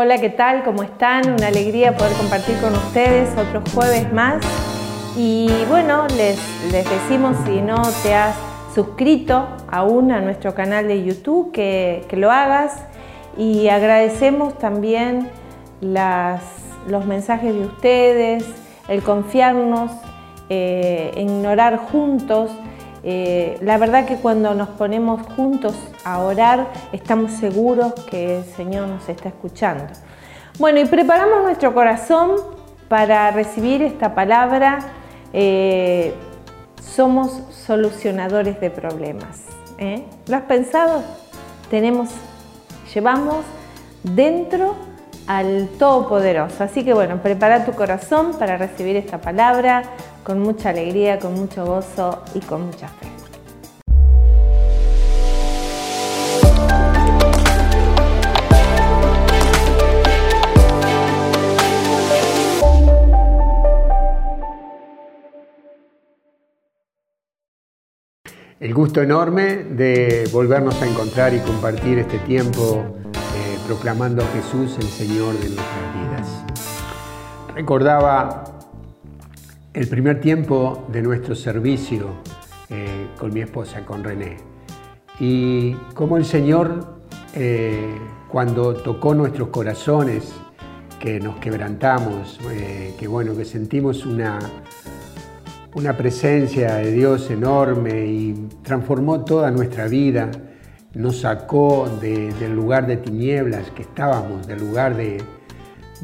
Hola, ¿qué tal? ¿Cómo están? Una alegría poder compartir con ustedes otro jueves más. Y bueno, les, les decimos si no te has suscrito aún a nuestro canal de YouTube, que, que lo hagas. Y agradecemos también las, los mensajes de ustedes, el confiarnos, eh, en juntos. Eh, la verdad que cuando nos ponemos juntos a orar, estamos seguros que el Señor nos está escuchando. Bueno, y preparamos nuestro corazón para recibir esta palabra. Eh, somos solucionadores de problemas. ¿Lo has pensado? Tenemos, llevamos dentro al Todopoderoso. Así que bueno, prepara tu corazón para recibir esta palabra con mucha alegría, con mucho gozo y con mucha fe. El gusto enorme de volvernos a encontrar y compartir este tiempo eh, proclamando a Jesús el Señor de nuestras vidas. Recordaba el primer tiempo de nuestro servicio eh, con mi esposa, con René, y cómo el Señor, eh, cuando tocó nuestros corazones, que nos quebrantamos, que bueno, que sentimos una, una presencia de Dios enorme y transformó toda nuestra vida, nos sacó del lugar de tinieblas que estábamos, del lugar de,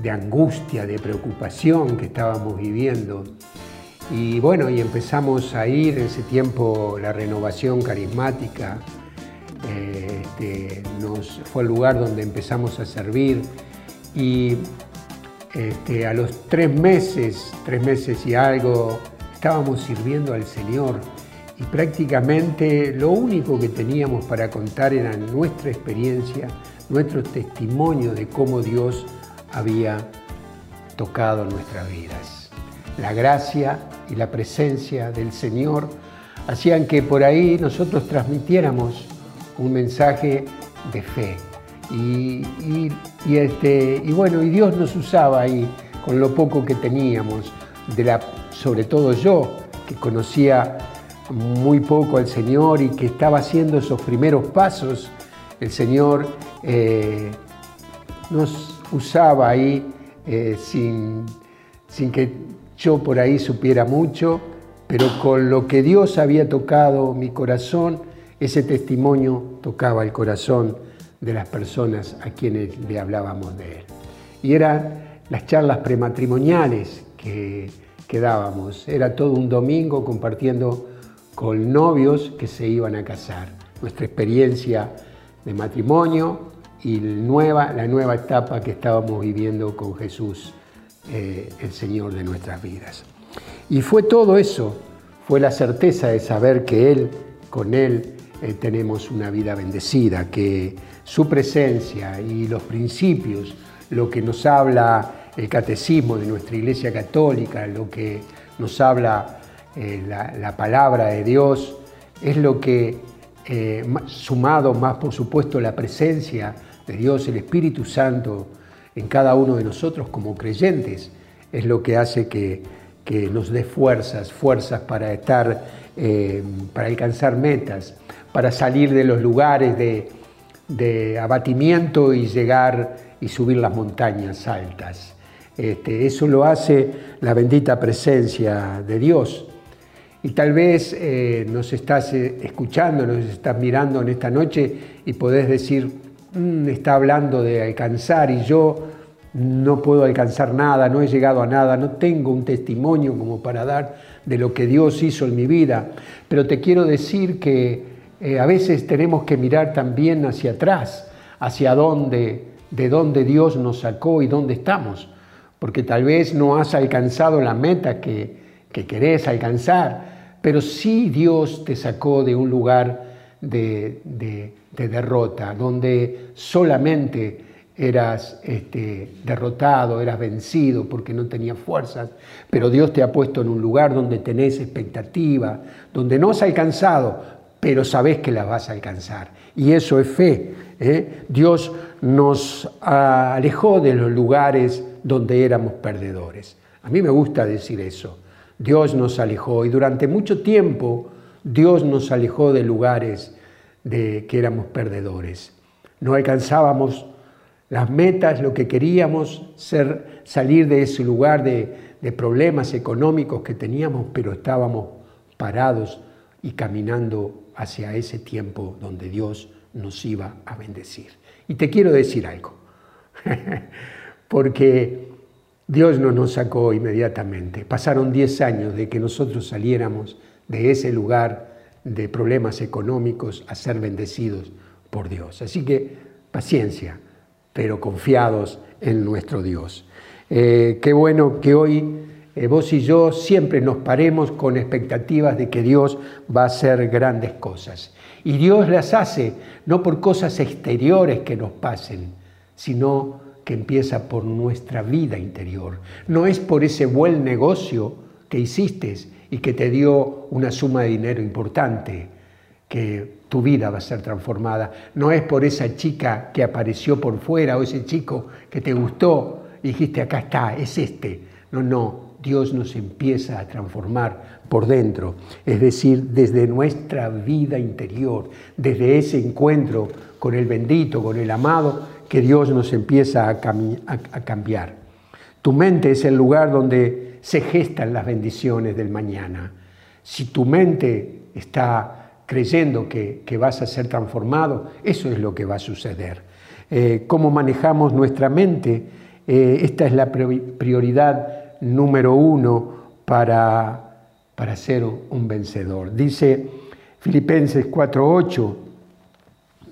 angustia, de preocupación que estábamos viviendo. Y bueno, y empezamos a ir en ese tiempo la renovación carismática, eh, este, nos, fue el lugar donde empezamos a servir y este, a los tres meses, tres meses y algo, estábamos sirviendo al Señor y prácticamente lo único que teníamos para contar era nuestra experiencia, nuestro testimonio de cómo Dios había tocado nuestras vidas. La gracia y la presencia del Señor hacían que por ahí nosotros transmitiéramos un mensaje de fe. Y, este, y bueno, y Dios nos usaba ahí con lo poco que teníamos, de la sobre todo yo, que conocía muy poco al Señor y que estaba haciendo esos primeros pasos, el Señor eh, nos usaba ahí eh, sin, sin que yo por ahí supiera mucho, pero con lo que Dios había tocado mi corazón, ese testimonio tocaba el corazón de las personas a quienes le hablábamos de Él. Y eran las charlas prematrimoniales que quedábamos. Era todo un domingo compartiendo con novios que se iban a casar. Nuestra experiencia de matrimonio y la nueva etapa que estábamos viviendo con Jesús, eh, el Señor de nuestras vidas. Y fue todo eso, fue la certeza de saber que Él, con Él, eh, tenemos una vida bendecida, que su presencia y los principios, lo que nos habla el catecismo de nuestra Iglesia Católica, lo que nos habla eh, la, palabra de Dios, es lo que, sumado más por supuesto la presencia de Dios, el Espíritu Santo en cada uno de nosotros como creyentes, es lo que hace que, nos dé fuerzas, fuerzas para estar, eh, para alcanzar metas, para salir de los lugares de, de abatimiento y llegar y subir las montañas altas. Este, eso lo hace la bendita presencia de Dios. Y tal vez eh, nos estás eh, escuchando, nos estás mirando en esta noche y podés decir, está hablando de alcanzar y yo no puedo alcanzar nada, no he llegado a nada, no tengo un testimonio como para dar de lo que Dios hizo en mi vida. Pero te quiero decir que eh, a veces tenemos que mirar también hacia atrás, hacia dónde, de dónde Dios nos sacó y dónde estamos porque tal vez no has alcanzado la meta que, querés alcanzar, pero sí Dios te sacó de un lugar de, derrota, donde solamente eras este, derrotado, eras vencido porque no tenías fuerzas, pero Dios te ha puesto en un lugar donde tenés expectativa, donde no has alcanzado, pero sabés que la vas a alcanzar. Y eso es fe, ¿eh? Dios nos alejó de los lugares donde éramos perdedores. A mí me gusta decir eso. Dios nos alejó y durante mucho tiempo Dios nos alejó de lugares de que éramos perdedores. No alcanzábamos las metas, lo que queríamos, ser, salir de ese lugar de, de problemas económicos que teníamos, pero estábamos parados y caminando hacia ese tiempo donde Dios nos iba a bendecir. Y te quiero decir algo, porque Dios no nos sacó inmediatamente. Pasaron 10 años de que nosotros saliéramos de ese lugar de problemas económicos a ser bendecidos por Dios. Así que paciencia, pero confiados en nuestro Dios. Eh, qué bueno que hoy eh, vos y yo siempre nos paremos con expectativas de que Dios va a hacer grandes cosas. Y Dios las hace no por cosas exteriores que nos pasen, sino que empieza por nuestra vida interior. No es por ese buen negocio que hiciste y que te dio una suma de dinero importante que tu vida va a ser transformada. No es por esa chica que apareció por fuera o ese chico que te gustó y dijiste, acá está, es este. No, no, Dios nos empieza a transformar por dentro, es decir, desde nuestra vida interior, desde ese encuentro con el bendito, con el amado, que Dios nos empieza a, cambiar. Tu mente es el lugar donde se gestan las bendiciones del mañana. Si tu mente está creyendo que, vas a ser transformado, eso es lo que va a suceder. Eh, ¿Cómo manejamos nuestra mente? Eh, esta es la prioridad número uno para, para ser un vencedor. Dice Filipenses 4.8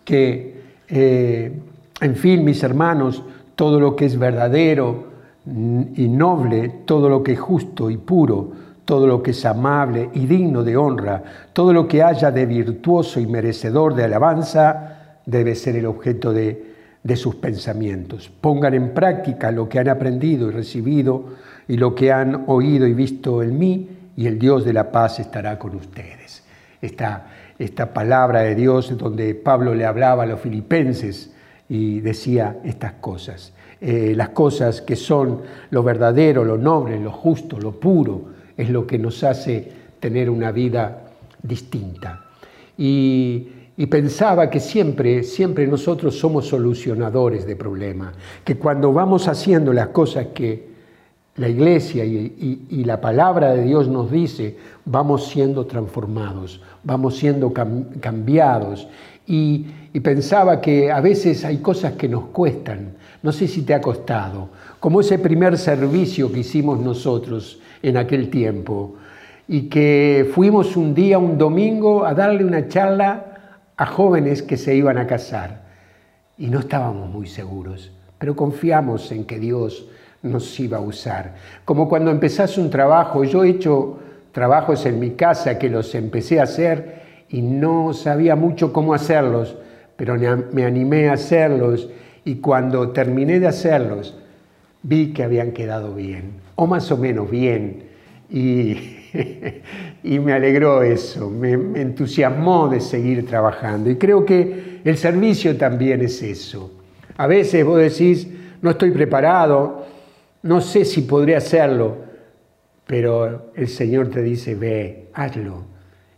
que, eh, en fin, mis hermanos, todo lo que es verdadero y noble, todo lo que es justo y puro, todo lo que es amable y digno de honra, todo lo que haya de virtuoso y merecedor de alabanza, debe ser el objeto de, de sus pensamientos. Pongan en práctica lo que han aprendido y recibido y lo que han oído y visto en mí, y el Dios de la paz estará con ustedes. Esta, esta palabra de Dios donde Pablo le hablaba a los filipenses y decía estas cosas. Eh, las cosas que son lo verdadero, lo noble, lo justo, lo puro, es lo que nos hace tener una vida distinta. Y, pensaba que siempre, siempre nosotros somos solucionadores de problemas, que cuando vamos haciendo las cosas que, la iglesia y, la palabra de Dios nos dice, vamos siendo transformados, vamos siendo cambiados. Y, pensaba que a veces hay cosas que nos cuestan, no sé si te ha costado, como ese primer servicio que hicimos nosotros en aquel tiempo, y que fuimos un día, un domingo, a darle una charla a jóvenes que se iban a casar. Y no estábamos muy seguros, pero confiamos en que Dios nos iba a usar. Como cuando empezás un trabajo, yo he hecho trabajos en mi casa que los empecé a hacer y no sabía mucho cómo hacerlos, pero me animé a hacerlos y cuando terminé de hacerlos vi que habían quedado bien, o más o menos bien, y, y me alegró eso, me, me entusiasmó de seguir trabajando. Y creo que el servicio también es eso. A veces vos decís, no estoy preparado, no sé si podré hacerlo, pero el Señor te dice, ve, hazlo.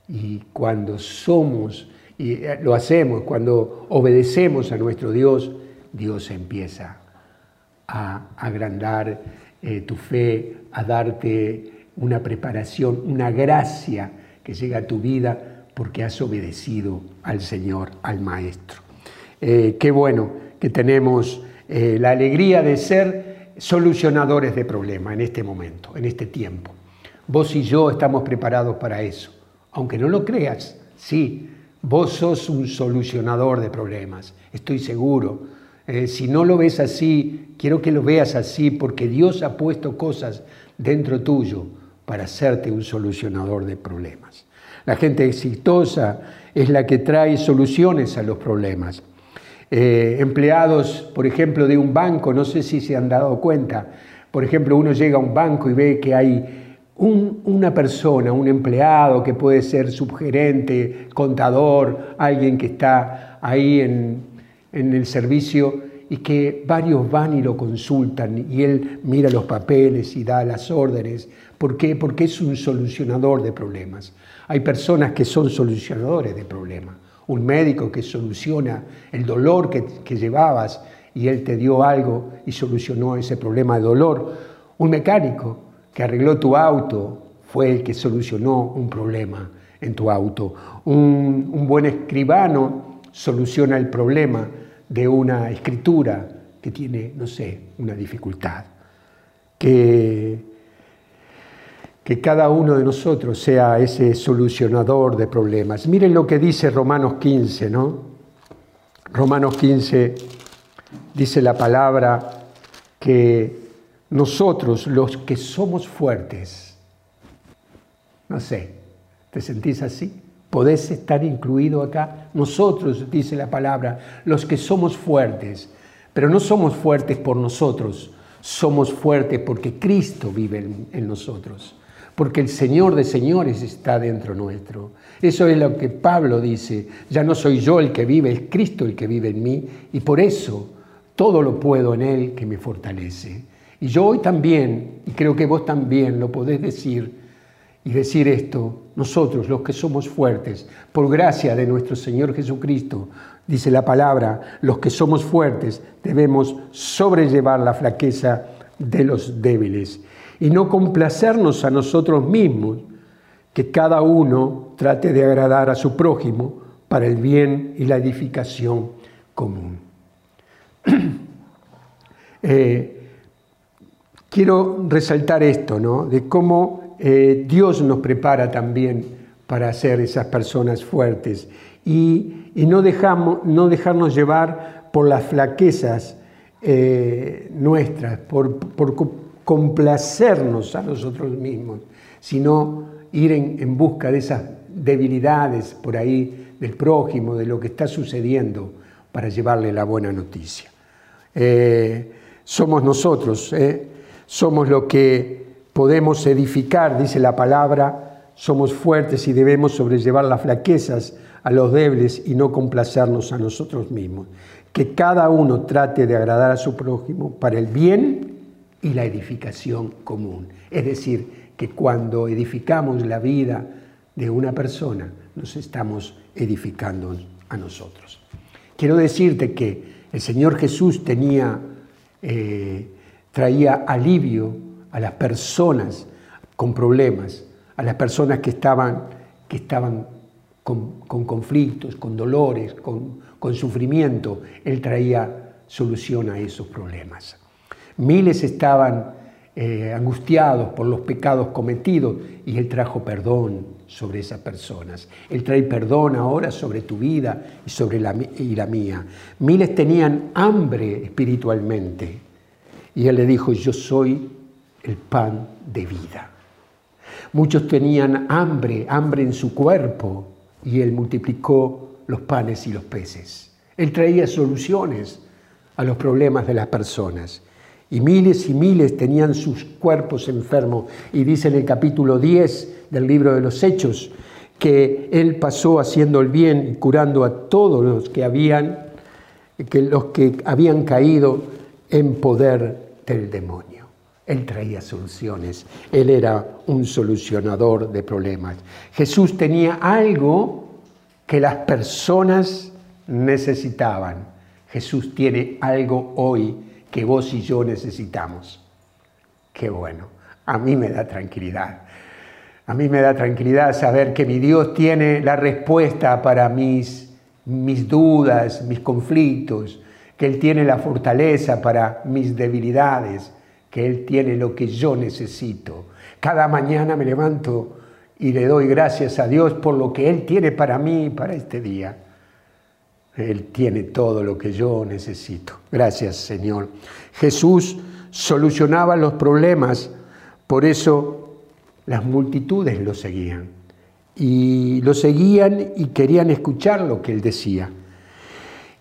Y cuando somos, y eh, lo hacemos, cuando obedecemos a nuestro Dios, Dios empieza a agrandar eh, tu fe, a darte una preparación, una gracia que llega a tu vida porque has obedecido al Señor, al Maestro. Eh, qué bueno que tenemos la alegría de ser solucionadores de problemas en este momento, en este tiempo. Vos y yo estamos preparados para eso. Aunque no lo creas, sí, vos sos un solucionador de problemas, estoy seguro. Eh, si no lo ves así, quiero que lo veas así porque Dios ha puesto cosas dentro tuyo para hacerte un solucionador de problemas. La gente exitosa es la que trae soluciones a los problemas. Eh, empleados, por ejemplo, de un banco, no sé si se han dado cuenta, por ejemplo, uno llega a un banco y ve que hay una persona, un empleado que puede ser subgerente, contador, alguien que está ahí en, en el servicio y que varios van y lo consultan y él mira los papeles y da las órdenes. ¿Por qué? Porque es un solucionador de problemas. Hay personas que son solucionadores de problemas. Un médico que soluciona el dolor que, que llevabas y él te dio algo y solucionó ese problema de dolor. Un mecánico que arregló tu auto fue el que solucionó un problema en tu auto. Un, buen escribano soluciona el problema de una escritura que tiene, no sé, una dificultad. Que, que cada uno de nosotros sea ese solucionador de problemas. Miren lo que dice Romanos 15, ¿no? Romanos 15 dice la palabra que nosotros, los que somos fuertes, no sé, ¿te sentís así? ¿Podés estar incluido acá? Nosotros, dice la palabra, los que somos fuertes, pero no somos fuertes por nosotros, somos fuertes porque Cristo vive en, nosotros, porque el Señor de señores está dentro nuestro. Eso es lo que Pablo dice, ya no soy yo el que vive, es Cristo el que vive en mí, y por eso todo lo puedo en Él que me fortalece. Y yo hoy también, y creo que vos también lo podés decir, y decir esto, nosotros los que somos fuertes, por gracia de nuestro Señor Jesucristo, dice la palabra, los que somos fuertes debemos sobrellevar la flaqueza de los débiles y no complacernos a nosotros mismos, que cada uno trate de agradar a su prójimo para el bien y la edificación común. Eh, quiero resaltar esto, ¿no? De cómo eh, Dios nos prepara también para ser esas personas fuertes y, no, dejamos, no dejarnos llevar por las flaquezas eh, nuestras, por, complacernos a nosotros mismos, sino ir en, busca de esas debilidades por ahí del prójimo, de lo que está sucediendo, para llevarle la buena noticia. Eh, somos nosotros, somos lo que podemos edificar, dice la palabra, somos fuertes y debemos sobrellevar las flaquezas a los débiles y no complacernos a nosotros mismos. Que cada uno trate de agradar a su prójimo para el bien y la edificación común. Es decir, que cuando edificamos la vida de una persona, nos estamos edificando a nosotros. Quiero decirte que el Señor Jesús tenía, eh, traía alivio a las personas con problemas, a las personas que estaban, que estaban con, conflictos, con dolores, con, sufrimiento. Él traía solución a esos problemas. Miles estaban eh, angustiados por los pecados cometidos y Él trajo perdón sobre esas personas. Él trae perdón ahora sobre tu vida y sobre la, mía. Miles tenían hambre espiritualmente y Él le dijo, yo soy el pan de vida. Muchos tenían hambre, hambre en su cuerpo, y Él multiplicó los panes y los peces. Él traía soluciones a los problemas de las personas. Y miles y miles tenían sus cuerpos enfermos. Y dice en el capítulo 10 del libro de los Hechos que Él pasó haciendo el bien y curando a todos los que habían, que los que habían caído en poder del demonio. Él traía soluciones, Él era un solucionador de problemas. Jesús tenía algo que las personas necesitaban. Jesús tiene algo hoy que vos y yo necesitamos. Qué bueno, a mí me da tranquilidad. A mí me da tranquilidad saber que mi Dios tiene la respuesta para mis, mis dudas, mis conflictos, Él tiene la fortaleza para mis debilidades que Él tiene lo que yo necesito. Cada mañana me levanto y le doy gracias a Dios por lo que Él tiene para mí, para este día. Él tiene todo lo que yo necesito. Gracias, Señor. Jesús solucionaba los problemas, por eso las multitudes lo seguían. Y lo seguían y querían escuchar lo que Él decía.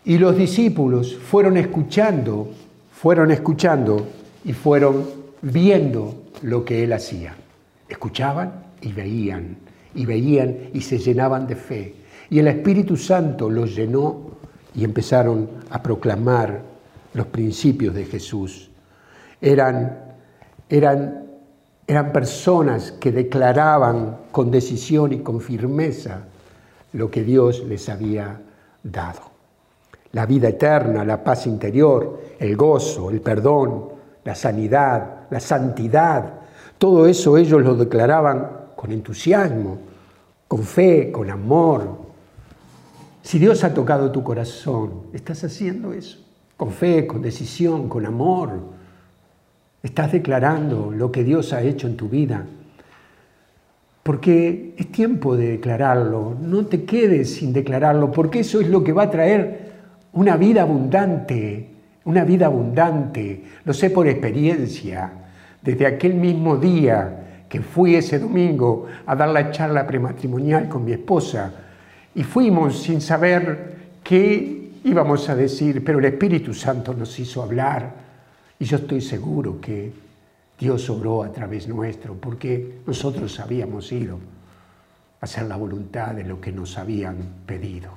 Y los discípulos fueron escuchando, fueron escuchando y fueron viendo lo que él hacía. Escuchaban y veían, y veían y se llenaban de fe. Y el Espíritu Santo los llenó y empezaron a proclamar los principios de Jesús. Eran, eran, eran personas que declaraban con decisión y con firmeza lo que Dios les había dado. La vida eterna, la paz interior, el gozo, el perdón, la sanidad, la santidad, todo eso ellos lo declaraban con entusiasmo, con fe, con amor. Si Dios ha tocado tu corazón, estás haciendo eso, con fe, con decisión, con amor. Estás declarando lo que Dios ha hecho en tu vida. Porque es tiempo de declararlo, no te quedes sin declararlo, porque eso es lo que va a traer una vida abundante, una vida abundante. Lo sé por experiencia. Desde aquel mismo día que fui ese domingo a dar la charla prematrimonial con mi esposa, y fuimos sin saber qué íbamos a decir, pero el Espíritu Santo nos hizo hablar, y yo estoy seguro que Dios obró a través nuestro, porque nosotros habíamos ido a hacer la voluntad de lo que nos habían pedido.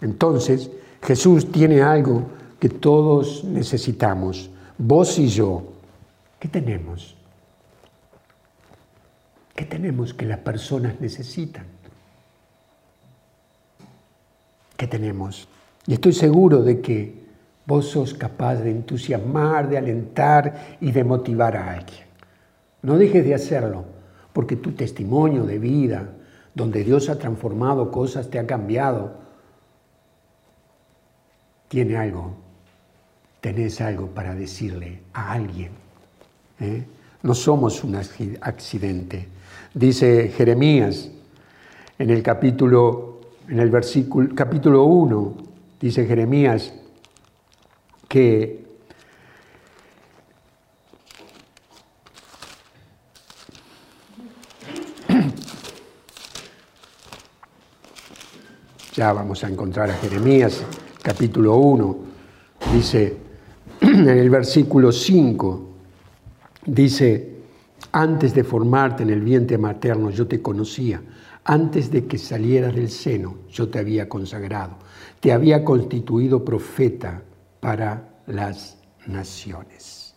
Entonces, Jesús tiene algo que todos necesitamos, vos y yo, ¿Qué tenemos? ¿Qué tenemos que las personas necesitan? ¿Qué tenemos? Y estoy seguro de que vos sos capaz de entusiasmar, de alentar y de motivar a alguien. No dejes de hacerlo, porque tu testimonio de vida, donde Dios ha transformado cosas, te ha cambiado, tiene algo, tenés algo para decirle a alguien ¿eh? No somos un accidente. Dice Jeremías en el capítulo, en el versículo, capítulo 1, dice Jeremías que ya vamos a encontrar a Jeremías, capítulo 1, dice en el versículo 5, Dice, antes de formarte en el vientre materno yo te conocía, antes de que salieras del seno yo te había consagrado, te había constituido profeta para las naciones.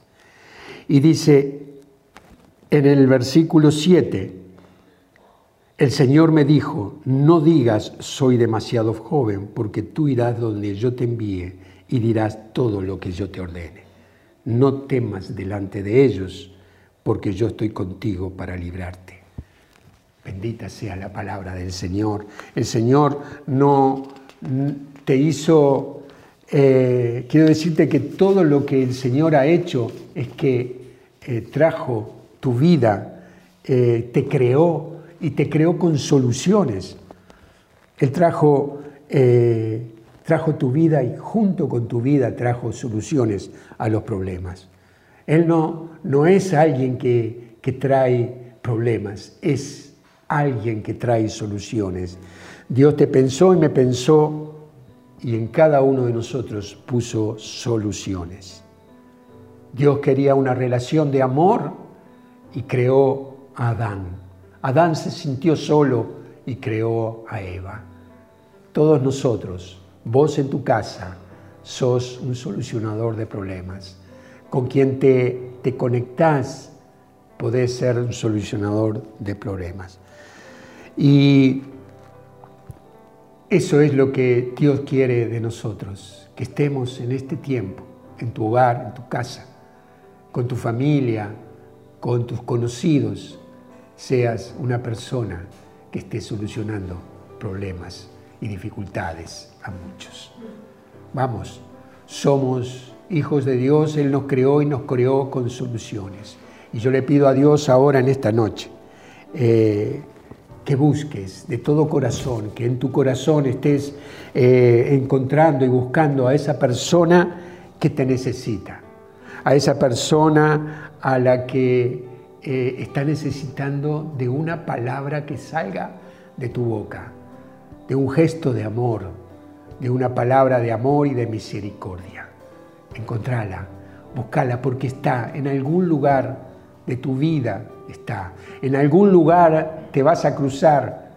Y dice en el versículo 7, el Señor me dijo, no digas soy demasiado joven, porque tú irás donde yo te envíe y dirás todo lo que yo te ordene no temas delante de ellos, porque yo estoy contigo para librarte. Bendita sea la palabra del Señor. El Señor no te hizo, eh, quiero decirte que todo lo que el Señor ha hecho es que eh, trajo tu vida, eh, te creó y te creó con soluciones. Él trajo trajo tu vida y junto con tu vida trajo soluciones a los problemas. Él no, no es alguien que, que trae problemas, es alguien que trae soluciones. Dios te pensó y me pensó y en cada uno de nosotros puso soluciones. Dios quería una relación de amor y creó a Adán. Adán se sintió solo y creó a Eva. Todos nosotros Vos en tu casa sos un solucionador de problemas. Con quien te, te conectás, podés ser un solucionador de problemas. Y eso es lo que Dios quiere de nosotros, que estemos en este tiempo, en tu hogar, en tu casa, con tu familia, con tus conocidos, seas una persona que esté solucionando problemas y dificultades a muchos. Vamos, somos hijos de Dios, Él nos creó y nos creó con soluciones. Y yo le pido a Dios ahora en esta noche eh, que busques de todo corazón, que en tu corazón estés eh, encontrando y buscando a esa persona que te necesita, a esa persona a la que eh, está necesitando de una palabra que salga de tu boca de un gesto de amor, de una palabra de amor y de misericordia. Encontrala, buscala, porque está en algún lugar de tu vida, está. En algún lugar te vas a cruzar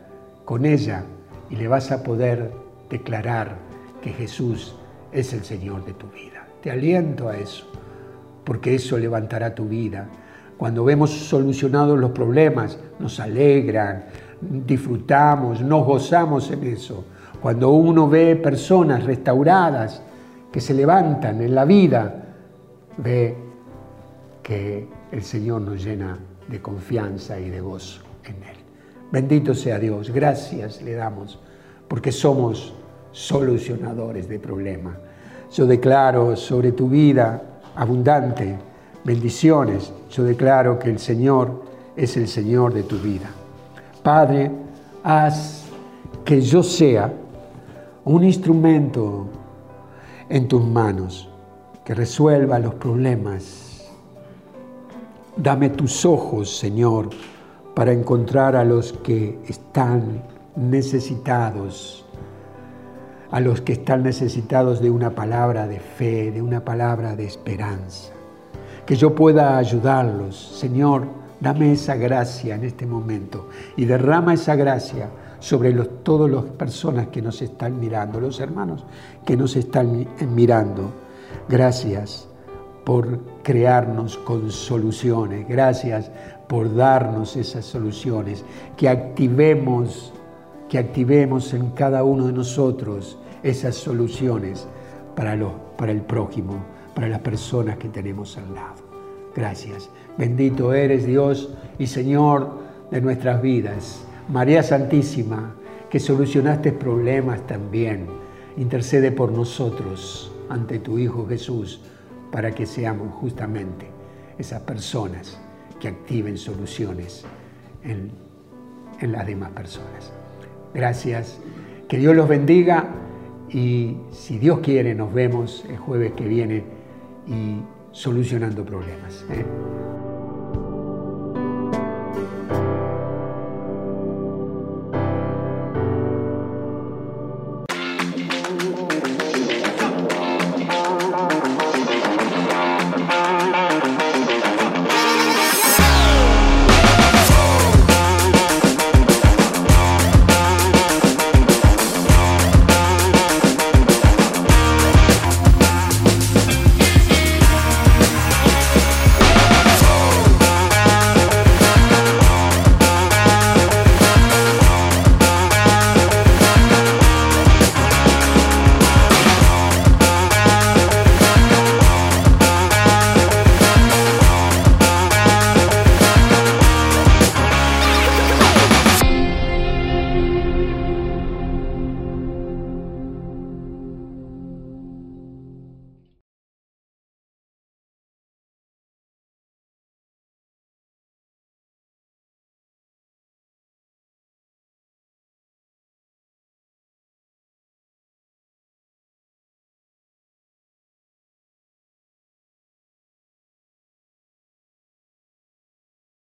con ella y le vas a poder declarar que Jesús es el Señor de tu vida. Te aliento a eso, porque eso levantará tu vida. Cuando vemos solucionados los problemas, nos alegran, disfrutamos, nos gozamos en eso. Cuando uno ve personas restauradas que se levantan en la vida, ve que el Señor nos llena de confianza y de gozo en Él. Bendito sea Dios, gracias le damos, porque somos solucionadores de problemas. Yo declaro sobre tu vida abundante bendiciones. Yo declaro que el Señor es el Señor de tu vida. Padre, haz que yo sea un instrumento en tus manos que resuelva los problemas. Dame tus ojos, Señor, para encontrar a los que están necesitados, a los que están necesitados de una palabra de fe, de una palabra de esperanza. Que yo pueda ayudarlos. Señor, dame esa gracia en este momento y derrama esa gracia sobre los, todas las personas que nos están mirando, los hermanos que nos están mirando. Gracias por crearnos con soluciones. Gracias por darnos esas soluciones. Que activemos, que activemos en cada uno de nosotros esas soluciones para el prójimo, para las personas que tenemos al lado. Gracias. Bendito eres Dios y Señor de nuestras vidas. María Santísima, que solucionaste problemas también, intercede por nosotros ante tu Hijo Jesús para que seamos justamente esas personas que activen soluciones en, en las demás personas. Gracias, que Dios los bendiga y si Dios quiere nos vemos el jueves que viene y solucionando problemas. ¿eh?